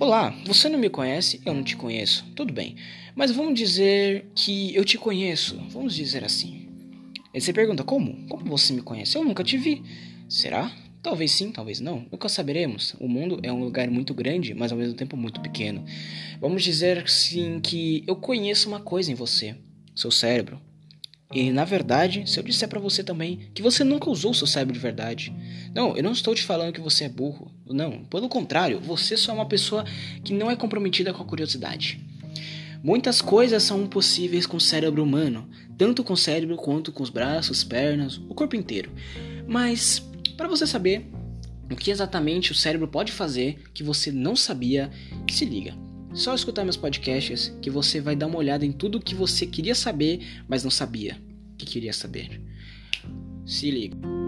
Olá, você não me conhece, eu não te conheço, tudo bem. Mas vamos dizer que eu te conheço, vamos dizer assim. Aí você pergunta, como? Como você me conhece? Eu nunca te vi. Será? Talvez sim, talvez não. Nunca saberemos. O mundo é um lugar muito grande, mas ao mesmo tempo muito pequeno. Vamos dizer sim que eu conheço uma coisa em você, seu cérebro. E na verdade, se eu disser para você também que você nunca usou seu cérebro de verdade, não, eu não estou te falando que você é burro. Não, pelo contrário, você só é uma pessoa que não é comprometida com a curiosidade. Muitas coisas são possíveis com o cérebro humano, tanto com o cérebro quanto com os braços, pernas, o corpo inteiro. Mas para você saber o que exatamente o cérebro pode fazer que você não sabia, se liga. Só escutar meus podcasts que você vai dar uma olhada em tudo que você queria saber, mas não sabia que queria saber. Se liga.